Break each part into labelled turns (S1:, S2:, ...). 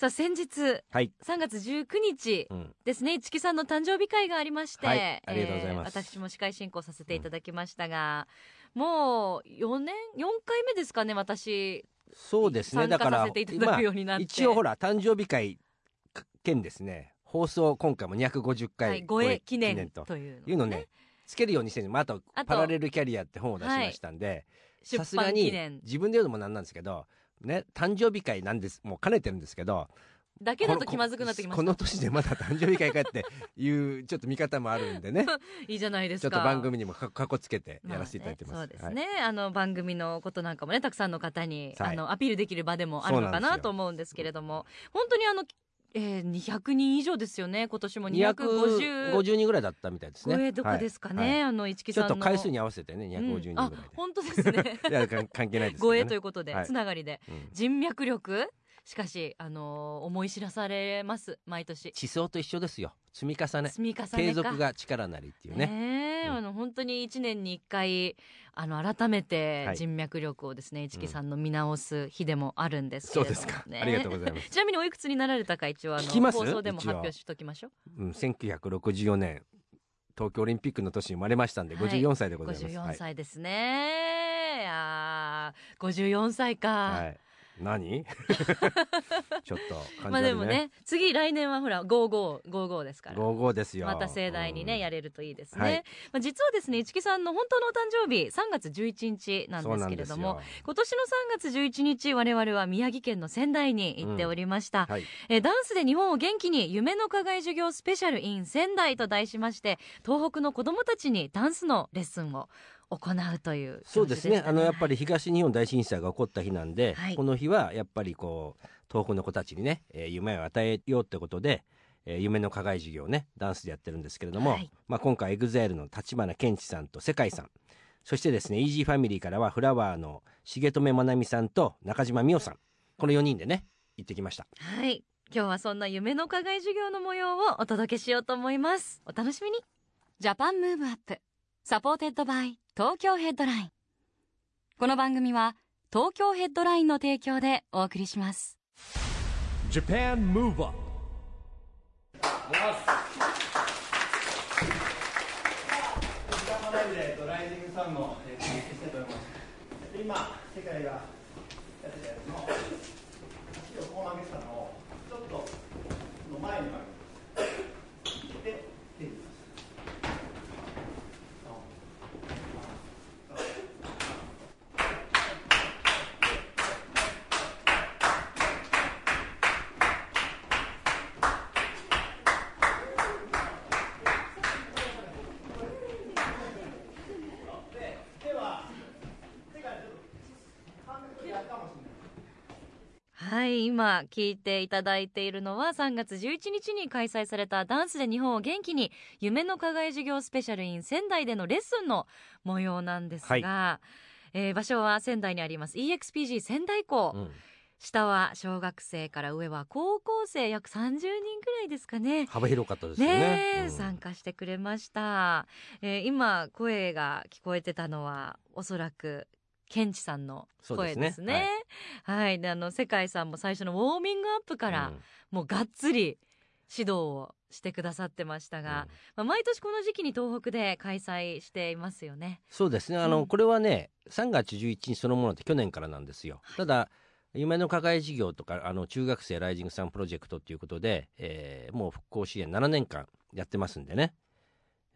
S1: さあ先日
S2: はい、
S1: 3月19日
S2: うん、
S1: ですね、市木さんの誕生日会がありまして、
S2: はい。ありがとうございます。
S1: えー私も司会進行させていただきましたが、もう4年 ?4 回目ですかね、私。
S2: そうですね。だから一応ほら誕生日会兼ですね。放送今回も250
S1: は
S2: 回
S1: い、護衛記念
S2: と
S1: という
S2: いうのねつけるようにしてる、まあ、あとパラレルキャリアって本を出しましたんで、
S1: 出
S2: さすがに自分で言うのもなんなんですけどね誕生日会なんです。もう兼ねてるんですけど
S1: だけだと気まずくなってきました。
S2: この年でまだ誕生日会かっていうちょっと見方もあるんでね。
S1: いいじゃないですか。
S2: ちょっと番組にもかかこつけてやらせていただいてます、
S1: まあねそうです
S2: はい
S1: ね、あの番組のことなんかもねたくさんの方に、
S2: はい。
S1: あのアピールできる場でもあるのかなと思うんですけれども。本当にあの、えー、200人以上ですよね。今年も250
S2: 250人ぐらいだったみたいですね。
S1: 超えどこですかね、
S2: はい。はい
S1: あの市木
S2: ちょ
S1: さんの。
S2: っと回数に合わせてね250人ぐらい
S1: うん。本当ですね。
S2: いやか関係ないですね、
S1: 護衛ということで、
S2: はい。
S1: つながりで。
S2: うん。
S1: 人脈力？しかしあのー思い知らされます。毎年。
S2: 地層と一緒ですよ。積み重ね。
S1: 積み重ねか。
S2: 継続が力なりっていうね。
S1: ねえ
S2: うん。
S1: あの本当に1年に1回あの改めて
S2: はい。
S1: 人脈力をですね、市木さんの見直す日でもあるんですけれども、
S2: そうですか、
S1: ね、
S2: ありがとうございます、
S1: ちなみにおいくつになられたか一応あの放送でも発表しときましょう。
S2: うん、1964年。東京オリンピックの年に生まれましたんで
S1: はい。
S2: 54歳でございます、
S1: 54歳ですね、い、やー54歳か、
S2: はい、はい、何？ちょっと
S1: まあでもね次来年はほら5555ですから。
S2: 55ですよ。
S1: また盛大にね、
S2: うん。
S1: やれるといいですね、
S2: はい。
S1: まあ、実はですね市木さんの本当のお誕生日3月11日なんですけれども今年の3月11日我々は宮城県の仙台に行っておりました、
S2: はい。
S1: えーダンスで日本を元気に夢の課外授業スペシャル in 仙台と題しまして東北の子どもたちにダンスのレッスンを行うという
S2: そうですね。あのやっぱ
S1: り
S2: り東日本大震災が起こった日なんで、
S1: はい。
S2: この日はやっぱりこう東北の子たちにね、えー夢を与えようってことで、えー夢の課外授業をねダンスでやってるんですけれども、
S1: はい。
S2: まあ、今回 EXILE の立花健一さんと世界さんそしてですねイージーファミリーからはフラワーの重留まなみさんと中島美桜さんこの4人でね行ってきました。
S1: はい。今日はそんな夢の課外授業の模様をお届けしようと思います。お楽しみに。 Japan Move Up supported by Tokyo Headline。この番組は東京ヘッドラインの提供でお送りします。
S3: 今、世界がやってたやつの、足をこう曲げてたのを、ちょっとの前に曲げる。で、手に入れます。で、手は、手がちょっと感覚でやるかもしれない。
S1: はい今聞いていただいているのは3月11日に開催されたダンスで日本を元気に夢の課外授業スペシャル in 仙台でのレッスンの模様なんですが、えー場所は仙台にあります。EXPG 仙台校、
S2: うん。
S1: 下は小学生から上は高校生約30人くらいですかね。
S2: 幅広かったですよね。
S1: ねえ、
S2: うん。
S1: 参加してくれました、えー今声が聞こえてたのはおそらくケンチさんの声ですね。はい、であの世界さんも最初のウォーミングアップから、
S2: うん。
S1: もうがっつり指導をしてくださってましたが、まあ、毎年この時期に東北で開催していますよね。
S2: そうですね。あの、
S1: うん。
S2: これはね3月11日そのものって去年からなんですよ、ただ夢の課外事業とかあの中学生ライジングさんプロジェクトっていうことで、えーもう復興支援7年間やってますんでね、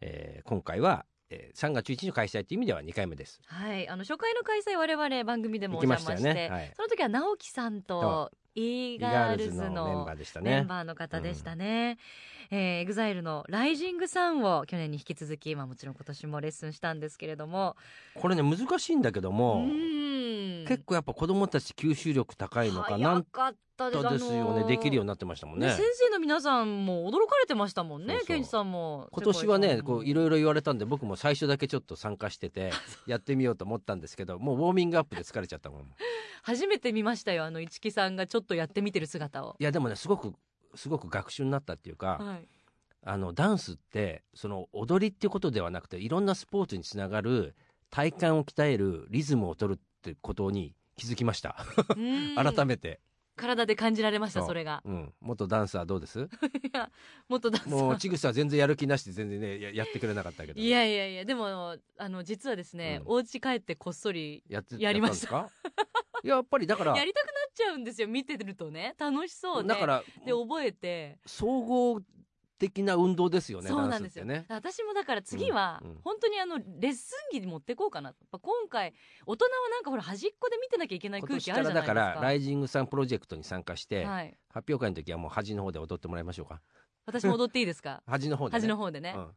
S2: えー今回は、えー3月11日の開催という意味では2回目です。
S1: はい。あの初回の開催我々番組でもお邪魔して
S2: ましね。はい。
S1: その時は直樹さんと
S2: E-girls のメンバーでしたね。
S1: メンバーの方でしたね、えー、 EXILE の「Rising Sun を去年に引き続き、まあ、もちろん今年もレッスンしたんですけれども。
S2: これね難しいんだけども、
S1: うん。
S2: 結構やっぱ子供たち吸収力高いのかなん
S1: 早かっったです。
S2: よね、
S1: あのー
S2: できるようになってましたもんね。
S1: 先生の皆さんも驚かれてましたもんね
S2: そうそう。
S1: ケンジさんも。
S2: 今年はねこうい
S1: ろ
S2: ろいろ言われたんで僕も最初だけちょっと参加してて やってみようと思ったんですけどもうウォーミングアップで疲れちゃったもん。い
S1: 初めて見ましたよあの市木さんがちょっとやってみてる姿を。
S2: やでもねすごくすごく学習になったっていうか、
S1: はい。
S2: あのダンスってその踊りっていうことではなくていろんなスポーツにつながる体幹を鍛えるリズムを取るってことに気づきました。
S1: うん。
S2: 改めて、
S1: 体で感じられました
S2: そ
S1: れが。
S2: うん、元ダンサーどうです？
S1: いやもっとダンス
S2: もうちぐさは全然やる気なしで全然ねややってくれなかったけど。
S1: いやいやいやでもあの実はですね、
S2: うん。
S1: お家帰ってこっそり
S2: やって
S1: やりました。
S2: やったんですか？やっぱりだから
S1: やりたくなっちゃうんですよ。見てるとね。楽しそうで。
S2: だから
S1: で覚えて。
S2: 総合的な運動ですよね
S1: そうなんですよ、
S2: ね。
S1: 私もだから次は本当にあのレッスン着に持ってこうかなやっぱ今回大人はなんかほら端っこで見てなきゃいけない
S2: 今
S1: 空気あるじゃないですか。
S2: だからライジングさんプロジェクトに参加して、
S1: はい、
S2: 発表会の時はもう端の方で踊ってもらいましょうか。
S1: 私も踊っていいですか？
S2: 端の方で、ね、
S1: 端の方でね、
S2: うん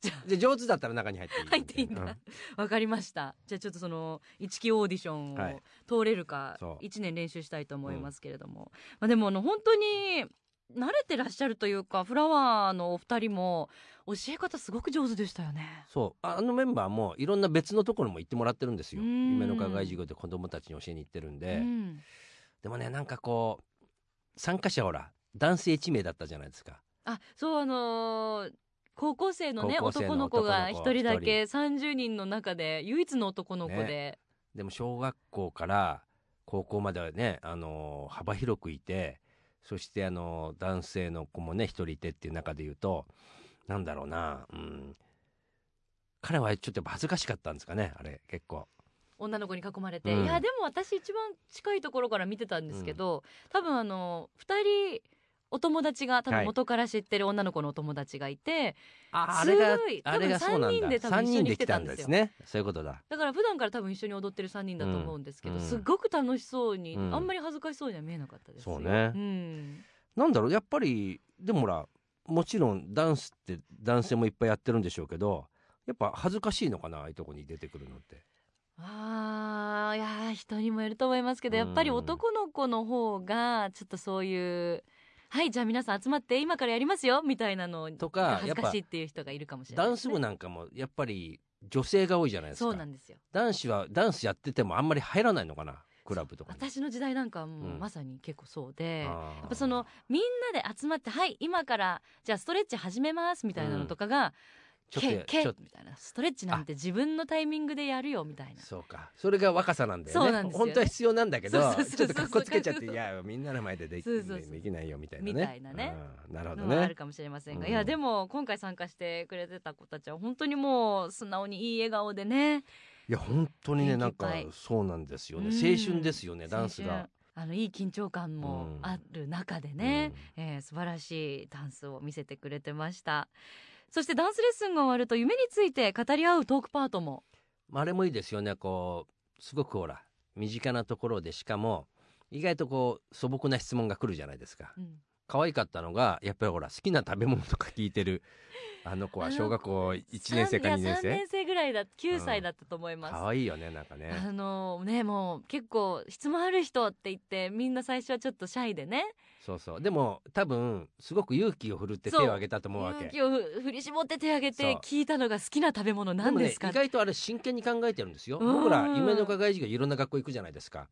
S1: じゃ
S2: で上手だったら中に入っていい
S1: 入っていいんだ。
S2: うん。
S1: わかりました。じゃあちょっとその一期オーディション
S2: はい。
S1: を通れるか
S2: そう。
S1: 1年練習したいと思いますけれども、まあ、でもあの本当に慣れてらっしゃるというかフラワーのお二人も教え方すごく上手でしたよね。
S2: そう。あのメンバーもいろんな別のところも行ってもらってるんですよ。
S1: うん。
S2: 夢の課外授業で子供たちに教えに行ってるんで、
S1: うん。
S2: でもねなんかこう参加者ほら男性1名だったじゃないですか。
S1: あそうあのー高校生のね男の子が一人だけ30人。の中で唯一の男の子で、
S2: でも小学校から高校まではね、あのー幅広くいてそして、あのー男性の子もね一人いてっていう中で言うとなんだろうな、うん、彼はちょっと恥ずかしかったんですかねあれ結構。
S1: 女の子に囲まれて、
S2: うん。
S1: いやでも私一番近いところから見てたんですけど、多分あの2人お友達が多
S2: はい。
S1: 分元から知ってる女の子のお友達がいて、
S2: ああ
S1: すごい
S2: れが
S1: 多分
S2: あれがそうなんだ。
S1: 三人で来
S2: 人で来たん
S1: で
S2: すすねそういうことだ。
S1: だから普段から多分一緒に踊ってる3人だと思うんですけど、
S2: うん。
S1: すごく楽しそうに、
S2: うん。
S1: あんまり恥ずかしそうには見えなかったですよ。
S2: そうね。
S1: ん、
S2: なんだろうやっぱりでもほらもちろんダンスって男性もいっぱいやってるんでしょうけどやっぱ恥ずかしいのかなああいうとこに出てくるのって。
S1: あーいやー人にもよると思いますけどやっぱり男の子の方がちょっとそういう「はいじゃあ皆さん集まって今からやりますよ」みたいなの
S2: とか
S1: 恥ずかしいっていう人がいるかもしれない。ね、
S2: ダンス部なんかもやっぱり女性が多いじゃないですか。
S1: そうなんですよ。
S2: 男子はダンスやっててもあんまり入らないのかな？クラブとかに。
S1: 私の時代なんかはもう
S2: うん。
S1: まさに結構そうで、
S2: あー。
S1: やっぱそのみんなで集まって「はい今からじゃあストレッチ始めます」みたいなのとかが「
S2: ちょっとちょっと。
S1: みたいな。ストレッチなんて自分のタイミングでやるよみたいな。
S2: そうか。それが若さなんだよね。本当は必要なんだけどちょっとかっこつけちゃっていやみんなの前でできできないよみたいなね。
S1: みたいなね。
S2: うん。なるほど
S1: のはある
S2: ね
S1: かもしれませんが、
S2: うん。
S1: いやでも今回参加してくれてた子たちは本当にもう素直にいい笑顔でね。
S2: いや本当にねなんかそうなんですよね。
S1: うん。
S2: 青春ですよねダンスが。
S1: あのいい緊張感もある中でね、えー素晴らしいダンスを見せてくれてましたそしてダンスレッスンが終わると夢について語り合うトークパートも。
S2: まああれもいいですよね。こうすごくほら身近なところでしかも意外とこう素朴な質問が来るじゃないですか。
S1: うん
S2: 可愛かったのがやっぱりほら好きな食べ物とか聞いてるあの子は小学校1年生か2年
S1: いや3
S2: 生
S1: 年生ぐらいだ9歳だったと思います、
S2: 可愛いよねなんかね。
S1: あのねもう結構質問ある人って言ってみんな最初はちょっとシャイでね。
S2: そうそう。でも多分すごく勇気を振るって手を挙げたと思うわけ。
S1: 勇気をふ振り絞って手挙げて聞いたのが好きな食べ物何ですか？
S2: ね、意外とあれ真剣に考えてるんですよ。
S1: うん。
S2: 僕ら夢の課外授業いろんな学校行くじゃないですか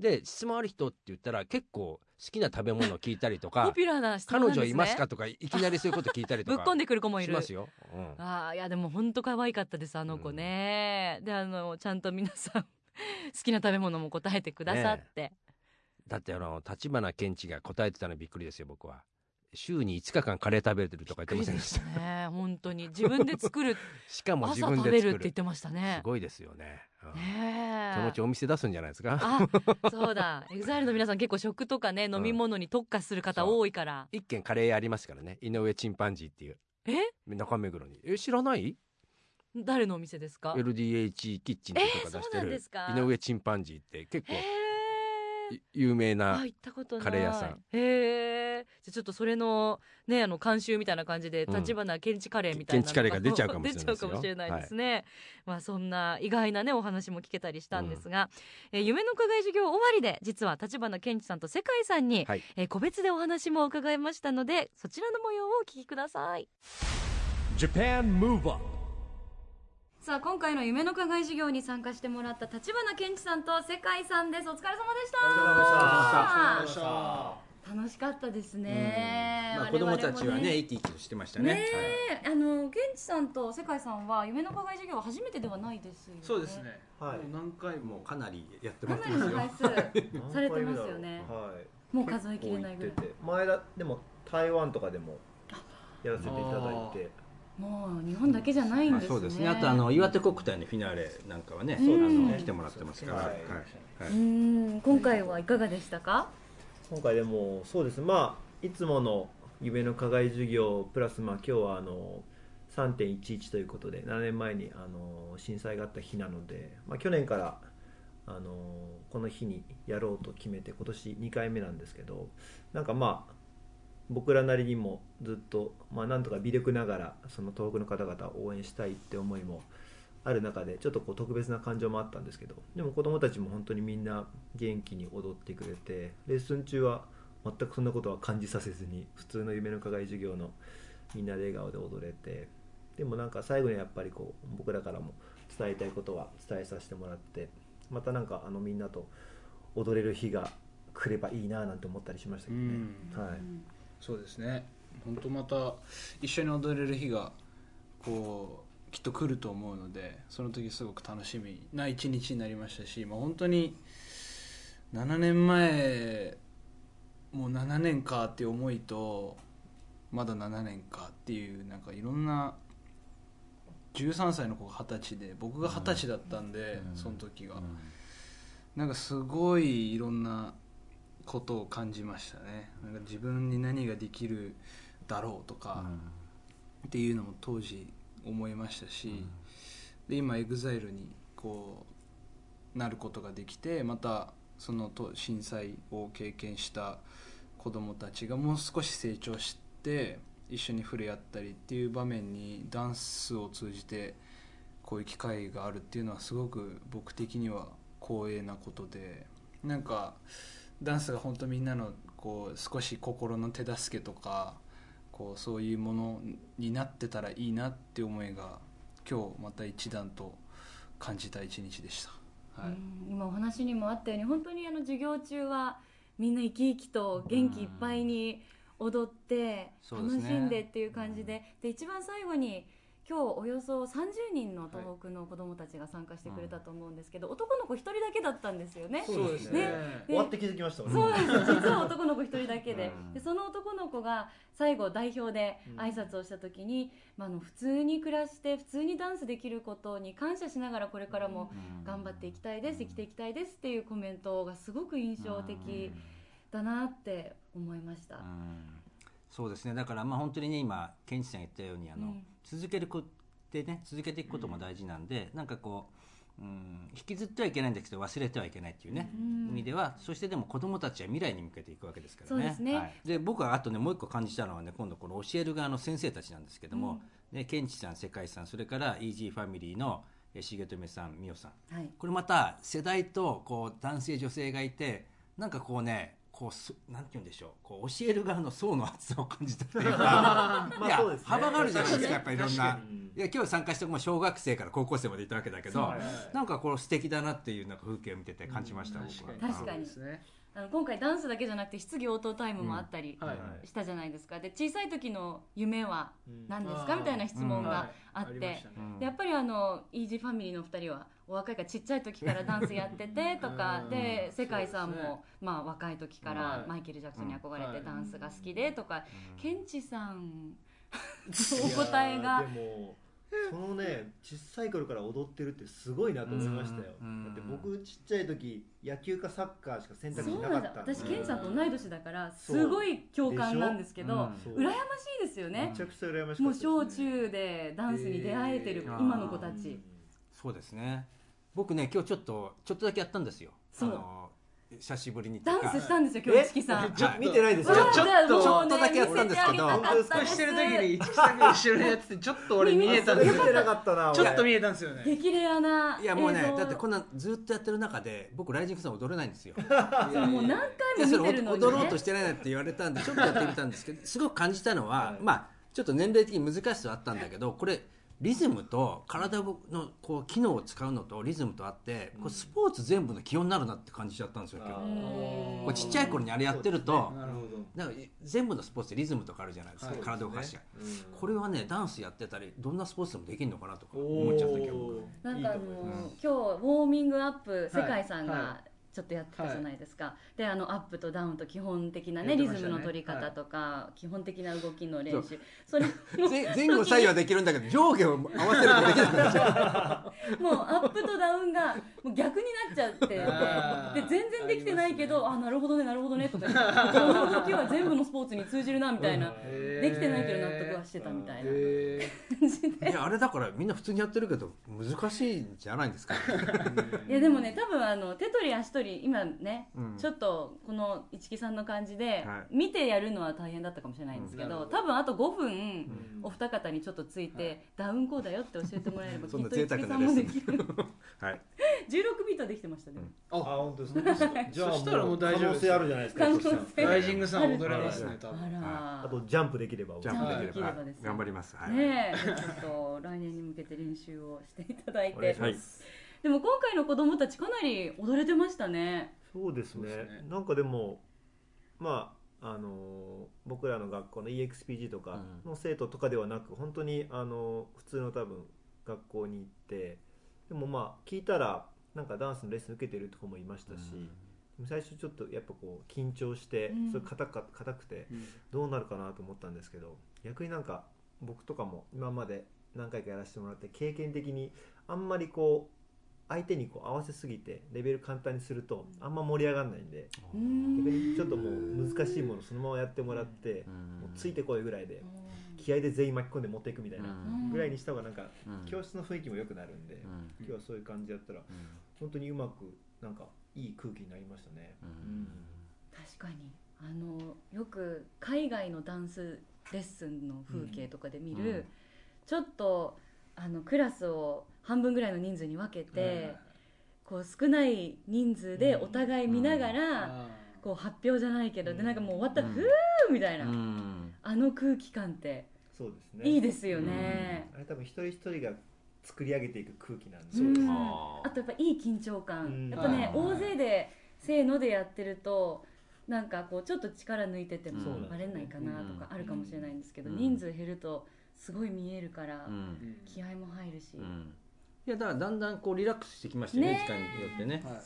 S2: で質問ある人って言ったら結構好きな食べ物を聞いたりと
S1: ポ
S2: か
S1: ピュラーな質
S2: 彼女いますかとかいきなりそういうこと聞いたりとか。
S1: ぶっ込んでくる子もいる。
S2: しますよ、うん
S1: ああいやでも本当可愛かったですあの子ね、であのちゃんと皆さん好きな食べ物も答えてくださって、
S2: だってあの立花健一が答えてたのびっくりですよ僕は週に5日間カレー食べてるとか言ってませんでした？
S1: ね。本当に。自分で作る。
S2: しかも自
S1: 朝
S2: 分で作る。
S1: 食べるって言ってましたね。
S2: すごいですよね、うん。そのうちお店出すんじゃないですか？
S1: あそうだ。 EXILE の皆さん結構食とかね
S2: ん。
S1: 飲み物に特化する方多いから、
S2: 一軒カレー屋ありますからね。井上チンパンジーっていう。
S1: え？
S2: 中目黒に。え知らない？
S1: 誰のお店ですか
S2: ？LDH キッチンとこが出して
S1: えーそうなん
S2: る
S1: ですか。
S2: 井上チンパンジーって結構
S1: へ
S4: 有名なカレー屋さん。
S1: へえじゃあちょっとそれのねあの監修みたいな感じで
S4: うん。
S1: 橘ケンチカレーみたいなの
S4: ケンチカレーが出ちゃうかもしれないですよ
S1: 出ちゃうかもしれないですね、まあそんな意外なねお話も聞けたりしたんですが、えー夢の課外授業終わりで実は立花ケンチさんと世界さんに、
S4: はい
S1: えー個別でお話も伺いましたのでそちらの模様をお聞きください
S5: Japan Move Up
S1: さあ今回の夢の課外授業に参加してもらった立花健二さんと世界さんです。お疲れ様でした。
S3: お疲れ様でした。
S1: 楽しかったですね、
S4: まあ、
S1: 我々も
S4: 子供たちはね生き生きしてましたね。
S1: ねえ。あの健二さんと世界さんは夢の課外授業は初めてではないですよね。
S6: そうですね。
S3: はい。
S6: 何回も。
S4: かなりやって
S1: か
S4: もらって
S1: なり回数されてますよね。
S3: はい。
S1: もう数えきれないぐらい。
S3: てて。前だでも台湾とかでもやらせていただいて
S1: もう日本だけじゃないん
S4: まあ
S1: ですね、
S4: そうですね。あとあの岩手国体のフィナーレなんかはね、
S1: そうですね
S4: あの来てもらってますから、
S3: はい。
S4: はい。は
S1: う
S4: い
S1: ん。今回はいかがでしたか？
S3: 今回でもそうです。まあいつもの夢の課外授業プラスまあ今日はあの3.11ということで7年前にあの震災があった日なので、まあ、去年からあのこの日にやろうと決めて今年2回目なんですけどなんかまあ僕らなりにもずっと、まあ、なんとか微力ながらその東北の方々を応援したいって思いもある中でちょっとこう特別な感情もあったんですけどでも子どもたちも本当にみんな元気に踊ってくれてレッスン中は全くそんなことは感じさせずに普通の夢の課外授業のみんなで笑顔で踊れてでもなんか最後にやっぱりこう僕らからも伝えたいことは伝えさせてもらってまたなんかあのみんなと踊れる日が来ればいいななんて思ったりしましたけどね、
S6: うん。
S3: はい、
S6: そうですね。本当また一緒に踊れる日がこうきっと来ると思うので、その時すごく楽しみな一日になりましたし、まあ本当に7年前もう7年かっていう思いとまだ7年かっていうなんかいろんな13歳の子が二十歳で僕が二十歳だったんで、その時が、なんかすごいいろんなことを感じましたね。なんか自分に何ができるだろうとか、っていうのも当時思いましたし、で今 EXILE にこうなることができてまたそのと震災を経験した子どもたちがもう少し成長して一緒に触れ合ったりっていう場面にダンスを通じてこういう機会があるっていうのはすごく僕的には光栄なことでなんかダンスが本当みんなのこう少し心の手助けとかこうそういうものになってたらいいなって思いが今日また一段と感じた一日でした、はい。
S1: うん今お話にもあったように本当にあの授業中はみんな生き生きと元気いっぱいに踊って楽しんでっていう感じで。で一番最後に今日およそ30人の東北の子どもたちが参加してくれたと思うんですけど、男の子1人だけだったんですよね。
S6: そうです
S1: ね。
S6: ね。
S3: 終わって気づきました俺
S1: そうです実は男の子一人だけで。
S4: うん。
S1: でその男の子が最後代表で挨拶をした時に、まあ、あの普通に暮らして普通にダンスできることに感謝しながらこれからも頑張っていきたいです生きていきたいですっていうコメントがすごく印象的だなって思いました。
S4: うんそうですね。だからまあ本当にね今ケンチさんが言ったようにあの、
S1: うん。
S4: 続けるこってね続けていくことも大事なんで、なんかこう、うん、引きずってはいけないんだけど忘れてはいけないっていうね、
S1: うん。
S4: 意味ではそしてでも子どもたちは未来に向けていくわけですからね。
S1: そうですね。
S4: はい、で僕はあとねもう一個感じたのはね今度この教える側の先生たちなんですけども、ね、ケンチさん世界さんそれからイージーファミリーのえ重留さん美桜さん。
S1: はい。
S4: これまた世代とこう男性女性がいてなんかこうねこうすなんて言うんでしょう。こう教える側の層の厚さを感じたというか。いや、
S3: そうですね。
S4: 幅があるじゃないですかやっぱりいろんな。いや今日参加しても小学生から高校生までいたわけだけど、
S3: はい
S4: なんかこう素敵だなっていうなんか風景を見てて感じました、僕は。
S1: 確かに。
S6: そうですね
S1: あの今回ダンスだけじゃなくて質疑応答タイムもあったり
S6: はい
S1: したじゃないですか。で小さい時の夢は何ですか、
S6: うん。
S1: みたいな質問があって、
S6: りましたね。
S1: やっぱりあのイージーファミリーの2人はお若いからちっちゃい時からダンスやってて とか。
S6: うん。
S1: で世界さん
S6: そうですね。
S1: もまあ若い時か
S6: はい。
S1: らマイケル・ジャクソンに憧れ
S6: はい。
S1: てダンスが好きでとか。
S4: うん。
S1: ケンチさんお答えが。
S3: いやーでもそのね小さい頃から踊ってるってすごいなと思いましたよ、
S4: うん。
S3: だって僕ちっちゃい時野球かサッカーしか選択肢
S1: そう
S3: なかった
S1: なんだ私ケンチさんと同い年だからすごい共感なんですけど
S4: うん。
S1: 羨ましいですよね。
S3: めちゃくちゃ羨ましか
S1: もう
S3: ったです、ね、
S1: 小中でダンスに出会えてる
S6: えー。
S1: 今の子たち
S4: そうですね。僕ね今日ちょっとちょっとだけやったんですよ。
S1: そう。
S4: あの久しぶりに
S1: ダンスしたんですよ今日市木さん。
S3: ちょ見てないです
S1: わ
S3: よ。
S1: あ
S6: ちょっと
S4: ちょっとだけやったんですけど。
S1: 見せてあげたかったです
S6: してる時に一木さんが後ろにやっててちょっと俺見えたんですよ。
S3: 見てなかったな
S6: ちょっと見えたんですよね。
S1: 激レアない
S4: やもうねだってこんなずっとやってる中で僕ライジングさん踊れないんですよ。
S1: もう何
S4: い
S1: 回も見てるのに、ね、
S4: 踊ろうとしてないなって言われたんでちょっとやってみたんですけどすごく感じたのは、
S3: はい
S4: まあちょっと年齢的に難しさはあったんだけどこれリズムと体のこう機能を使うのとリズムとあってこうスポーツ全部の基本になるなって感じちゃったんですよ今日。こうちっちゃい頃にあれやってると、
S6: な
S4: んか全部のスポーツでリズムとかあるじゃないですか、
S6: はい。
S4: 体を動かしちゃう、
S3: うん
S4: これはねダンスやってたりどんなスポーツでもできるのかなとか思っちゃった今日僕
S1: なんかあの
S6: いいと思います
S1: 今日ウォーミングアップ世界さん
S6: は
S1: がちょっとやってたじゃないですか、であのアップとダウンと基本的なね
S6: ね。
S1: リズムの取り方とか、基本的な動きの練習。それ
S4: 前前後左右はできるんだけど上下を合わせるとできなくなっちゃう。
S1: もうアップとダウンがもう逆になっちゃって。で全然できてないけどあ,、なるほどねなるほどねとか。言ってこの動きは全部のスポーツに通じるなみたいな、できてないけど納得はしてたみたいな。
S6: へ
S1: 感じで。
S4: いやあれだからみんな普通にやってるけど難しいんじゃないんですか、
S1: いやでもね多分あの手取り足取り今ね、
S4: うん。
S1: ちょっとこの市木さんの感じで、
S4: は
S1: 見てやるのは大変だったかもしれないんですけど、
S6: うん。
S1: 多分あと5分、
S3: うん。
S1: お二方にちょっとついて、ダウンこうだよって教えてもらえればきっと市木さんもできる。
S4: はい、
S1: 16ビートできてましたね、
S3: あ本当ですね。じゃあ
S6: そしたらもう大丈夫
S3: 可能性あるじゃないですか
S6: ライジングさん。踊れますね多
S1: あ
S6: 分
S1: ら
S3: あとジャンプできれば。
S4: ジャンプできれば、
S1: できればですね。
S4: 頑張ります、はい。
S1: ねえ。ちょっと来年に向けて練習をしていただい
S3: お願い
S1: て
S3: します
S1: でも今回の子供たちかなり踊れてましたね。
S3: そうですね。
S6: すね。
S3: なんかでもまああのー僕らの学校の EXPG とかの生徒とかではなく、本当にあの普通の多分学校に行ってでもまあ聞いたらなんかダンスのレッスン受けてるとこもいましたし、でも最初ちょっとやっぱこう緊張して、
S1: うん。
S3: それ硬か硬くて
S6: うん。
S3: どうなるかなと思ったんですけど逆になんか僕とかも今まで何回かやらせてもらって経験的にあんまりこう相手にこう合わせすぎてレベル簡単にするとあんま盛り上がらないんで逆にちょっともう難しいものそのままやってもらって
S4: うん。
S3: もうついてこいぐらいで気合で全員巻き込んで持っていくみたいな。
S1: うん。
S3: ぐらいにした方がなんか
S4: うん。
S3: 教室の雰囲気も良くなるんで
S4: うん。
S3: 今日はそういう感じだったら本当にうまくなんかいい空気になりましたね。
S4: うん。
S1: 確かに。あのよく海外のダンスレッスンの風景とかで見る、
S4: うん。
S1: ちょっとあのクラスを半分ぐらいの人数に分けて、こう少ない人数でお互い見ながら、
S6: あ
S1: こう発表じゃないけど、でなんかもう終わったら、
S4: うん。
S1: ふーみたいな、
S4: うん。
S1: あの空気感って
S3: そうですね。
S1: いいですよね。
S3: あれ多分一人一人が作り上げていく空気なんで。
S1: うん。
S4: あ
S1: とやっぱいい緊張感、
S3: うん。
S1: やっぱね大勢でせーのでやってるとなんかこうちょっと力抜いててもバレないかなとかあるかもしれないんですけど、
S4: うん。
S1: 人数減るとすごい見えるから、気合も入るし、
S4: うんいやだからだんだんこうリラックスしてきましたよね
S1: ね
S4: 時間によってね。
S6: は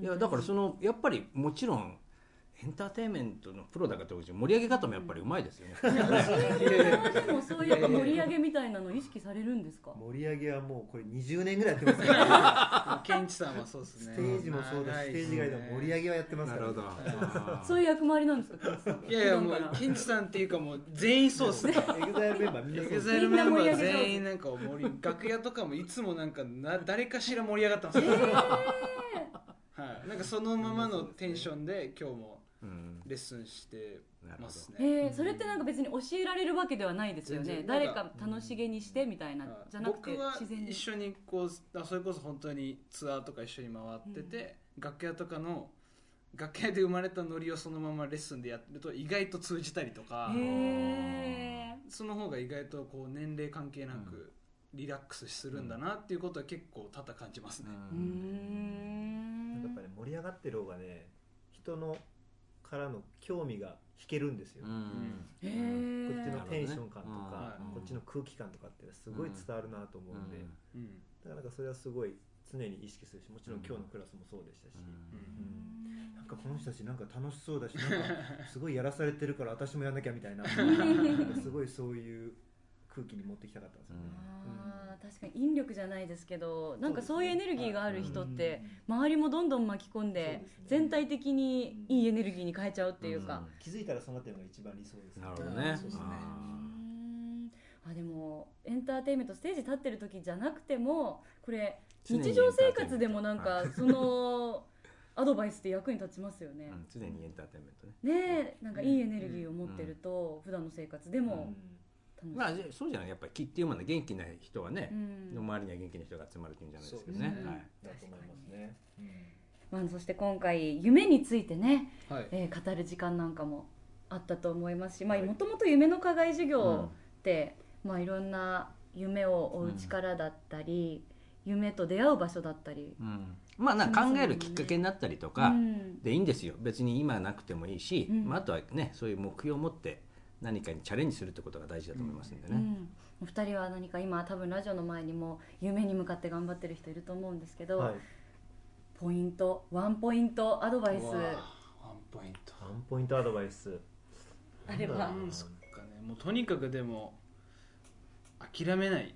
S6: い。
S4: いやだからそのやっぱりもちろんエンターテインメントのプロだからと盛り上げ方もやっぱりうまいですよね。
S1: で もそういう盛り上げみたいなの意識されるんですか？
S3: 盛り上げはもうこれ20年ぐらいやってますから、
S6: ケンチさんはそうですね。
S3: ステージもそうだしステージ外でも盛り上げはやってますから、
S4: なるほど。あー
S1: そういう役回りなんですか
S6: いやいやもうケンチさんっていうかもう全員そうっすね。
S3: EXILE メンバーみんなそう。です
S6: EXILE メンバー全員なんか盛り楽屋とかもいつもなんかな誰かしら盛り上がったんですよ、はい、なんかそのままのテンションで今日も
S4: うん
S6: レッスンしてますね。
S1: えー、それってなんか別に教えられるわけではないですよね。誰
S6: か
S1: か楽しげにしてみたいな、
S6: はい
S1: じゃなくて自然に。
S6: 一緒にこうあそれこそ本当にツアーとか一緒に回ってて、楽屋とかの楽屋で生まれたノリをそのままレッスンでやると意外と通じたりとか、
S1: へ
S6: その方が意外とこう年齢関係なくリラックスするんだなっていうことは結構多々感じますね、
S3: やっぱり盛り上がってる方がね人のからの興味が引けるんですよ、
S4: うん。
S1: へ
S3: こ
S1: ー
S3: っちのテンション感とか、
S6: うん。
S3: こっちの空気感とかってすごい伝わるなと思うんで、
S6: うん。
S3: だからなんかそれはすごい常に意識するしもちろん今日のクラスもそうでしたし、うん。なんかこの人たちなんか楽しそうだしなんかすごいやらされてるから私もやんなきゃみたいな。なんかすごいそういう空気に持ってきたかったんですよね、
S1: あー確かに引力じゃないですけどなんかそういうエネルギーがある人って周りもどんどん巻き込んで全体的にいいエネルギーに変えちゃうっていうか、
S3: 気づいたらそうなってるのが一番理想です
S4: なるほどね。
S6: そうですね。
S1: う
S4: あ
S1: でもエンターテインメントステージ立ってる時じゃなくてもこれ日常生活でもなんかそのアドバイスって役に立ちますよね、
S2: うん。常にエンターテインメントね。
S1: ねえなんかいいエネルギーを持ってると、普段の生活でも
S2: まあそうじゃない？やっぱり気っていうものは元気な人はね
S1: う、ん。
S2: の周りには元気な人が集まるっていうんじゃないですけど
S1: ね。
S2: ね。はい。
S3: だと思いますね。
S1: まあ、そして今回夢についてね、
S6: はい。
S1: えー語る時間なんかもあったと思いますしもともと夢の課外授業って、まあ、いろんな夢を追う力だったり、夢と出会う場所だったり、
S2: うん。まあなんか考えるきっかけになったりとか、
S1: うん。
S2: でいいんですよ。別に今なくてもいいし、
S1: うん。
S2: まあ、あとはねそういう目標を持って何かにチャレンジするってことが大事だと思いますんでね、
S1: うんお二人は何か今多分ラジオの前にも夢に向かって頑張ってる人いると思うんですけど、
S3: はい。
S1: ポイントワンポイントアドバイス。
S6: ワンポイント。
S3: ワンポイントアドバイス。
S1: あれば。
S3: う
S6: うん。そっかね。もうとにかくでも諦めない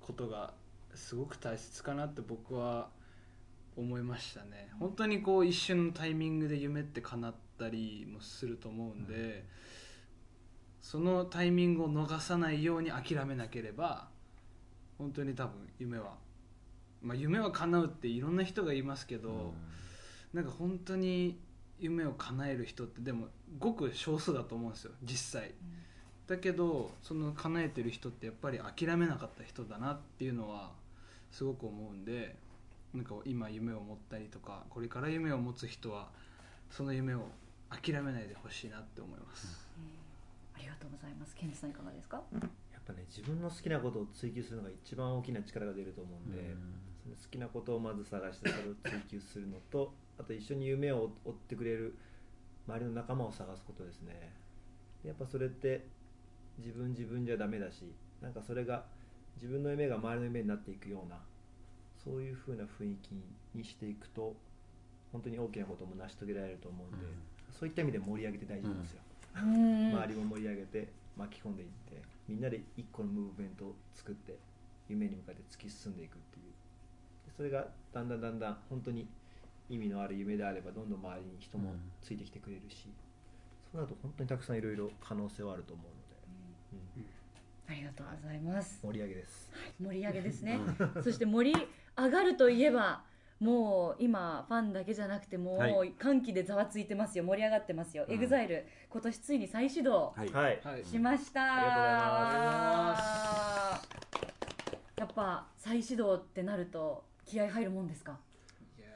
S6: ことがすごく大切かなって僕は思いましたね。本当にこう一瞬のタイミングで夢って叶ったりもすると思うんで、そのタイミングを逃さないように諦めなければ本当に多分夢はまあ夢は叶うっていろんな人が言いますけど、なんか本当に夢を叶える人ってでもごく少数だと思うんですよ実際、だけどその叶えてる人ってやっぱり諦めなかった人だなっていうのはすごく思うんでなんか今夢を持ったりとかこれから夢を持つ人はその夢を諦めないでほしいなって思います、
S1: ありがとうございます。ケンジさんいかがですか？
S3: やっぱね自分の好きなことを追求するのが一番大きな力が出ると思うんで、その好きなことをまず探してそれを追求するのとあと一緒に夢を追ってくれる周りの仲間を探すことですね。やっぱそれって自分自分じゃダメだしなんかそれが自分の夢が周りの夢になっていくようなそういう風な雰囲気にしていくと本当に大きなことも成し遂げられると思うんで、そういった意味で盛り上げて大事なんですよ、
S1: うん
S3: 周りも盛り上げて巻き込んでいってみんなで一個のムーブメントを作って夢に向かって突き進んでいくっていう。でそれがだんだんだんだん本当に意味のある夢であればどんどん周りに人もついてきてくれるし、そうなると本当にたくさんいろいろ可能性はあると思うので、うん。
S1: ありがとうございます。
S3: 盛り上げです。
S1: 盛り上げですね。そして盛り上がるといえばもう今ファンだけじゃなくても
S2: は
S1: う歓喜でざわついてますよ盛り上がってますよ、
S2: うん。
S1: EXILE 今年ついに再始動
S2: はい、
S3: はい、
S6: はい。
S1: しました、
S3: ありがとうござい
S1: やっぱ再始動ってなると気合入るもんですか？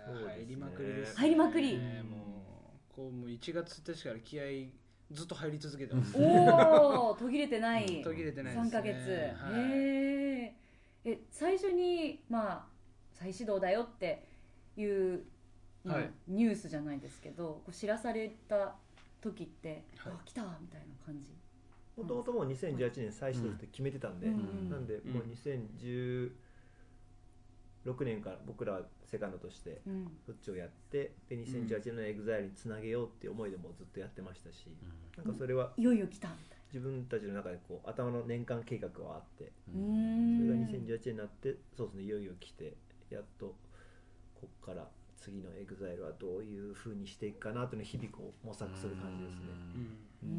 S6: 入りまくりです、
S1: 入りまくり。
S6: ねもうこうもう1月1日から気合ずっと入り続けてます。
S1: おお途切れてない。
S6: 途切れてないですね。
S1: 3ヶ月、
S6: はい。
S1: え最初にまあ再始動だよっていう、まあ
S6: はい。
S1: ニュースじゃないですけどこう知らされた時って、
S6: はい。
S1: あ来たみたいな感じ。
S3: もともともう2018年再始動って決めてたんで、
S1: うん。
S3: なんでもう2016年から僕らはセカンドとして
S1: うん。
S3: そっちをやってで2018年の EXILE につなげようっていう思いでもうずっとやってましたし、なんかそれはい
S1: よいよ来たみたい
S3: 自分たちの中でこう頭の年間計画はあって
S1: な。う
S3: そ
S1: ん
S3: れが2018年になってそうですねいよいよ来てやっとこっから次の EXILE はどういうふうにしていくかなというのを日々こう模索する感じですね。
S6: うん。
S1: う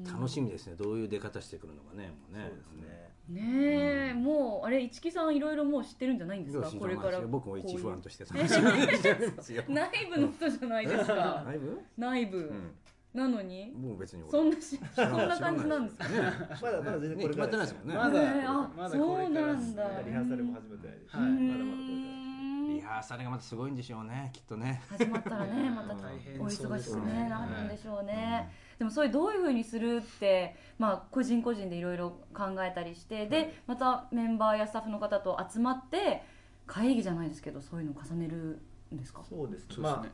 S1: ん。
S2: 楽しみですね。どういう出方してくるのかねもうね。
S3: そうですね。
S1: ねえ、もうあれ一木さんいろいろもう知ってるんじゃないんですか？
S2: うん
S1: これから。
S2: 僕も一ファン
S1: と
S2: として楽しみにしてるんですよ。
S1: 内部の人じゃないですか。
S2: 内部？
S1: 内部、
S2: うん。
S1: なのに？
S2: もう別に俺。
S1: そんなしそんな感じなんですか？
S2: ね。
S3: まだまだ全然これから
S2: ね。決まってないですもんね。
S6: まだ。まだこれからです。ね
S1: そうなんだ
S3: リハーサルも始めてないですし、
S6: はい
S3: まだまだこれから。
S2: リハーサルがまたすごいんでしょうねきっとね。
S1: 始まったらねまたお忙しく
S6: ね
S1: ねなるんでしょうね、でもそれどういうふうにするって、まあ、個人個人でいろいろ考えたりしてでまたメンバーやスタッフの方と集まって会議じゃないですけどそういうのを重ねるんですか？
S3: そうですね。
S6: そうですね。
S3: まあ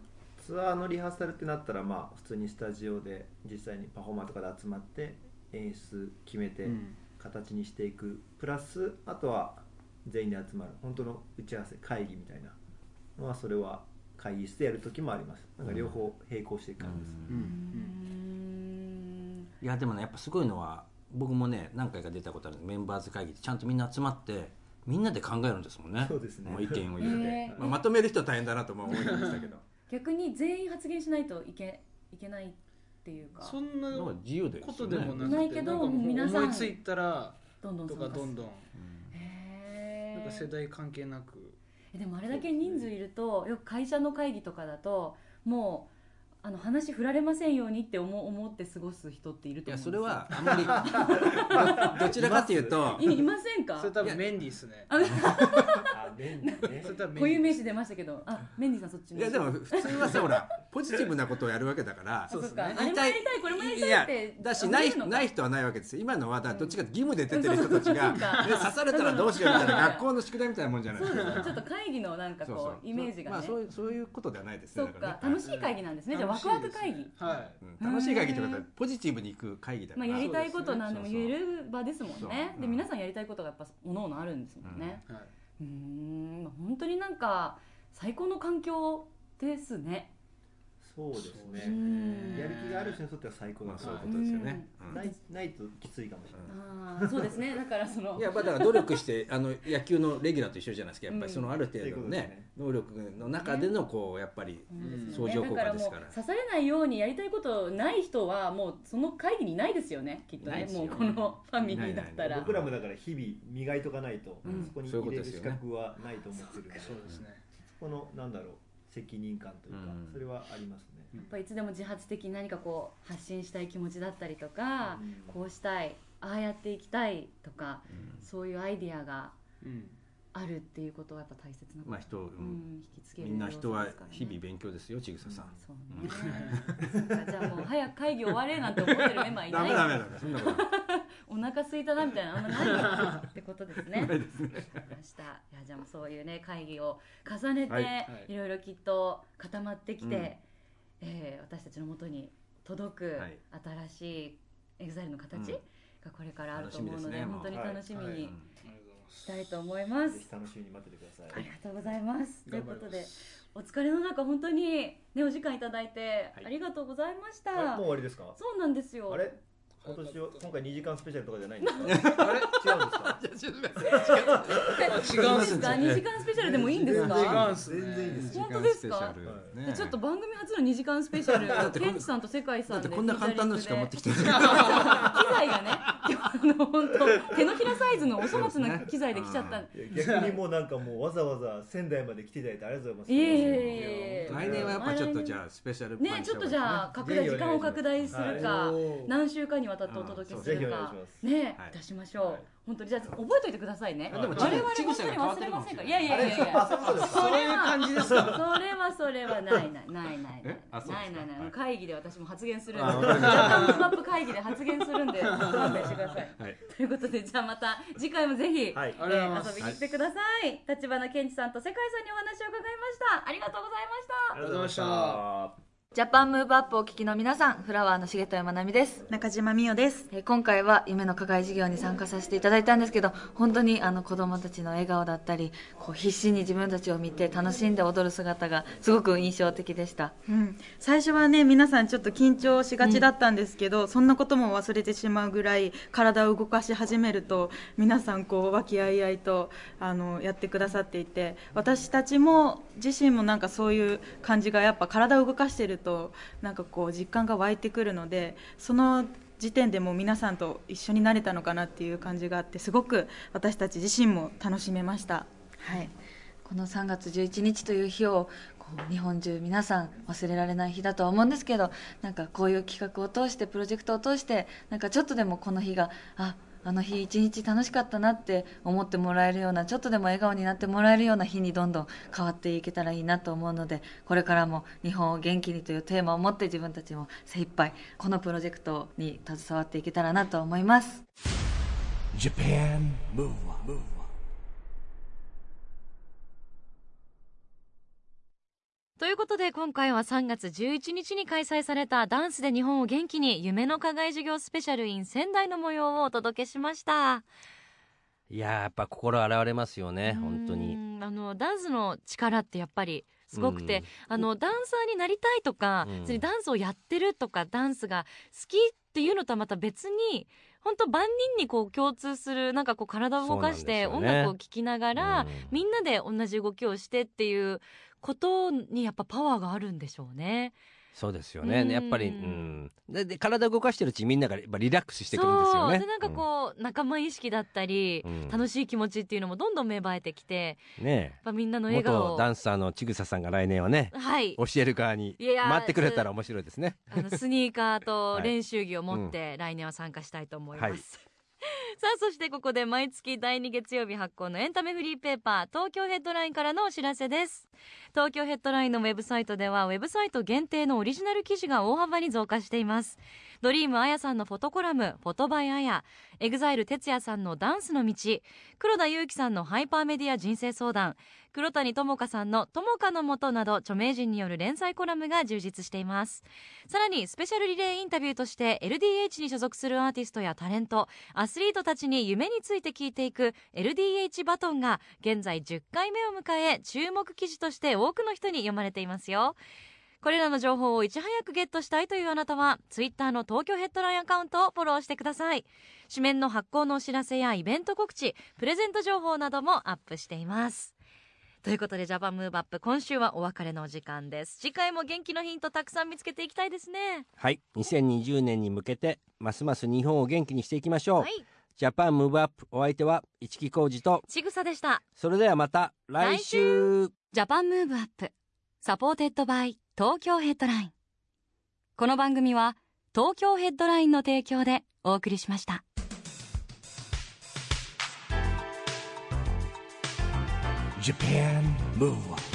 S3: ツアーのリハーサルってなったらまあ普通にスタジオで実際にパフォーマーとかで集まって演出決めて
S6: うん。
S3: 形にしていく、プラスあとは全員で集まる。本当の打ち合わせ会議みたいなのはそれは会議室でやる時もあります。なんか両方並行していく感じです。ね。
S6: う
S1: うん。ん。
S2: いやでもねやっぱすごいのは僕もね何回か出たことあるメンバーズ会議でちゃんとみんな集まってみんなで考えるんですもんね。
S3: そうですね。
S2: もう意見を言って、
S1: へー
S2: まあ、まとめる人は大変だなとも思いましたけど。
S1: 逆に全員発言しないといけいけないっていうか。
S6: そんなことでもなく
S1: ないけど皆さん
S6: 思いついたら
S1: どんどん
S6: とかどんどん。
S1: へー。
S6: なんか世代関係なく。
S1: えでもあれだけ人数いるとよく会社の会議とかだともうあの話振られませんようにって思思って過ごす人っている
S4: い
S1: と思うんですよ。
S4: やそれはあんまり どどちらかというと。
S1: いいませんか？
S6: それ多分メンディーっすね
S1: あ
S3: あ便利ね。
S6: それ多分メンディー。
S1: 固有名詞出ましたけど。あメンディーさんそっちの
S4: いやでも普通はさほらポジティブなことをやるわけだから。
S1: あ そ
S6: うですね。
S1: かあれもやりたいこれもやりたいって
S4: いやだしないない人はないわけです。よ今のはどっちか義務で出てる人たちが、
S1: そうか。
S4: で刺されたらどうしようみたいな学校の宿題みたいなもんじゃないですか。
S1: ちょっと会議のなんかこうイメージがね。
S4: まあそういうそういうことではないですね。
S1: 楽しい会議なんですね。じゃあワクワク会議。
S4: 楽しい会議ってことはポジティブにいく会議だから、
S1: まあやりたいことなんでも言える場ですもんね。で皆さんやりたいことがやっぱおのおのあるんですもんね。
S6: はいう
S1: ん本当になんか最高の環境ですね。
S3: そうですね。
S1: うん
S3: やる気がある人にとっては最高だと
S4: まあそういうことですよね、うん。
S3: ないないときついかもしれない。
S1: ああそうですね。だからその。
S4: いやまあだから努力してあの野球のレギュラーと一緒じゃないですか。やっぱり
S1: うん。
S4: そのある程度のね
S3: ね。
S4: 能力の中でのこうやっぱり
S1: うん。
S4: 相乗効果ですから。
S1: 刺されないようにやりたいことない人はもうその会議にいないですよね。きっとね。もうこのファミリーだったら。
S3: 僕らもだから日々磨いとかないと、
S1: うん。
S3: そこに
S4: そういう
S3: 入れる資
S4: ことですよね。
S3: 格はないと思ってるので。
S6: そうですね。
S3: このなんだろう責任感というか、
S4: うん。
S3: それはありますね、
S1: やっぱいつでも自発的に何かこう発信したい気持ちだったりとか、
S3: うん。
S1: こうしたいああやっていきたいとか、そういうアイディアが
S6: うん
S1: あるっていうことはやっぱ大切なこと、
S4: まあ人、うん。
S1: うん、引きつける
S4: みんな人は日々勉強ですよちぐささん、
S1: そうね、そっかじゃあもう早く会議終われなんて思ってるメンバーいない。
S4: ダメダメダメそんなことない。
S1: お腹空いたなみたいなあんまないってこと ですね。わかりました。いやじゃあもうそういうね会議を重ねて、
S4: はい。
S1: い、ろいろきっと固まってきて、
S4: うん。
S1: えー私たちのもとに届く
S4: はい。
S1: 新しい EXILE の形
S4: うん。
S1: がこれからあると思うので、
S4: ね
S1: 本当に楽しみに
S6: はいあ。りがとうござい
S1: したいと思います。
S3: ぜひ楽しみに待っててください、
S1: ありがとうございます。ということでお疲れの中本当にねお時間いただいて
S4: はい。
S1: ありがとうございました。
S3: あれもう終わりですか？
S1: そうなんですよ。
S3: あれ？今年は今回2時間スペシャルとかじゃないんですか？
S6: あれ？
S3: 違うんですか？
S6: 違うん
S1: いいですか2時間スペシャルでもいいんですか？
S6: 全然違うんすね
S3: 全然いいです。
S1: 本当ですか？ちょっと番組初の2時間スペシャルケンチさんと世界さんで
S4: だってこんな簡単なのしか持ってきてない。
S1: 機材がねあの本当手のひらサイズのお粗末な機材で来ちゃった。
S3: 逆にもうなんかもうわざわざ仙台まで来ていただいてありがとうございます
S1: いえいえいえ。
S4: 来年はやっぱちょっとじゃあスペシャルパン
S1: ね。ちょっとじゃあ拡大時間を拡大するか
S6: はい。
S1: 何週間にわたってお届けするかね。
S4: はい
S1: い。たしましょう、
S3: はい
S1: 本当に。じゃあ覚えといてくださいね。
S4: あでも
S1: 我々本当に忘れませんから。い。やいやいやいや。
S3: あ そ
S1: れは
S6: 感じですか？
S1: それはそれはないないないないない。ないないない。
S4: はい。
S1: 会議で私も発言するんで。
S4: あ
S1: ジャパンムアップ会議で発言するんで 勘弁してください。
S4: はい。
S1: ということでじゃあまた次回もぜひ、遊びに来てください。立花健二さんと世界さんにお話を伺いました。ありがとうございました。
S3: ありがとうございました
S7: ジャパンムーブアップをお聞きの皆さんフラワーの重戸まなみです。
S8: 中島美代です。
S7: えー今回は夢の課外事業に参加させていただいたんですけど本当にあの子供たちの笑顔だったりこう必死に自分たちを見て楽しんで踊る姿がすごく印象的でした。
S8: うん、最初はね皆さんちょっと緊張しがちだったんですけど、そんなことも忘れてしまうぐらい体を動かし始めると皆さんこう和気あいあいとあのやってくださっていて私たちも自身もなんかそういう感じがやっぱ体を動かしてるととなんかこう実感が湧いてくるのでその時点でもう皆さんと一緒になれたのかなっていう感じがあってすごく私たち自身も楽しめました。
S7: はいこの3月11日という日をこう日本中皆さん忘れられない日だとは思うんですけどなんかこういう企画を通してプロジェクトを通してなんかちょっとでもこの日がああの日一日楽しかったなって思ってもらえるようなちょっとでも笑顔になってもらえるような日にどんどん変わっていけたらいいなと思うのでこれからも日本を元気にというテーマを持って自分たちも精一杯このプロジェクトに携わっていけたらなと思います
S5: Japan Move Up
S7: ということで今回は3月11日に開催されたダンスで日本を元気に夢の課外授業スペシャル in 仙台の模様をお届けしました。
S4: いやーやっぱ心洗われますよね本当に。
S7: うんあのダンスの力ってやっぱりすごくて、
S4: うん。
S7: あのダンサーになりたいとか、
S4: うん。
S7: ダンスをやってるとかダンスが好きっていうのとはまた別に本当万人にこう共通するなんかこう体を動かして音楽を聴きながら、
S4: うん
S7: みんなで同じ動きをしてっていう
S1: ことにやっぱパワーがあるんでしょうね。
S2: そうですよね、
S1: うん。
S2: やっぱり、うん、でで体動かしてるうちにみんながやっぱリラックスしてくるんですよね。
S1: そう。でなんかこう、仲間意識だったり、
S2: うん。
S1: 楽しい気持ちっていうのもどんどん芽生えてきて
S2: うんね
S1: やっぱみんなの
S2: え
S1: 笑顔。
S2: 元ダンサーのちぐささんが来年はね
S1: はい。
S2: 教える側に
S1: いや
S2: 回ってくれたら面白いですね。
S1: あのスニーカーと
S2: はい。
S1: 練習着を持って来年は参加したいと思います、さあそしてここで毎月第2月曜日発行のエンタメフリーペーパー東京ヘッドラインからのお知らせです。東京ヘッドラインのウェブサイトではウェブサイト限定のオリジナル記事が大幅に増加しています。Dream Aya さんのフォトコラムフォトバイあや EXILE TETSUYA さんのダンスの道。黒田裕樹さんのハイパーメディア人生相談。黒谷友香さんの友香のもとなど著名人による連載コラムが充実しています。さらにスペシャルリレーインタビューとして LDH に所属するアーティストやタレントアスリートたちに夢について聞いていく LDH バトンが現在10回目を迎え注目記事として多くの人に読まれていますよ。これらの情報をいち早くゲットしたいというあなたはツイッターの東京ヘッドラインアカウントをフォローしてください。紙面の発行のお知らせやイベント告知プレゼント情報などもアップしています。ということでジャパンムーブアップ今週はお別れのお時間です。次回も元気のヒントたくさん見つけていきたいですね。
S2: はい。2020年に向けてますます日本を元気にしていきましょう、
S1: はい。
S2: ジャパンムーブアップお相手は市木浩二と。
S1: ちぐさでした。
S2: それではまた来週。
S4: Japan Move Up supported by 東京ヘッドライン。この番組は東京ヘッドラインの提供でお送りしました
S5: Japan Move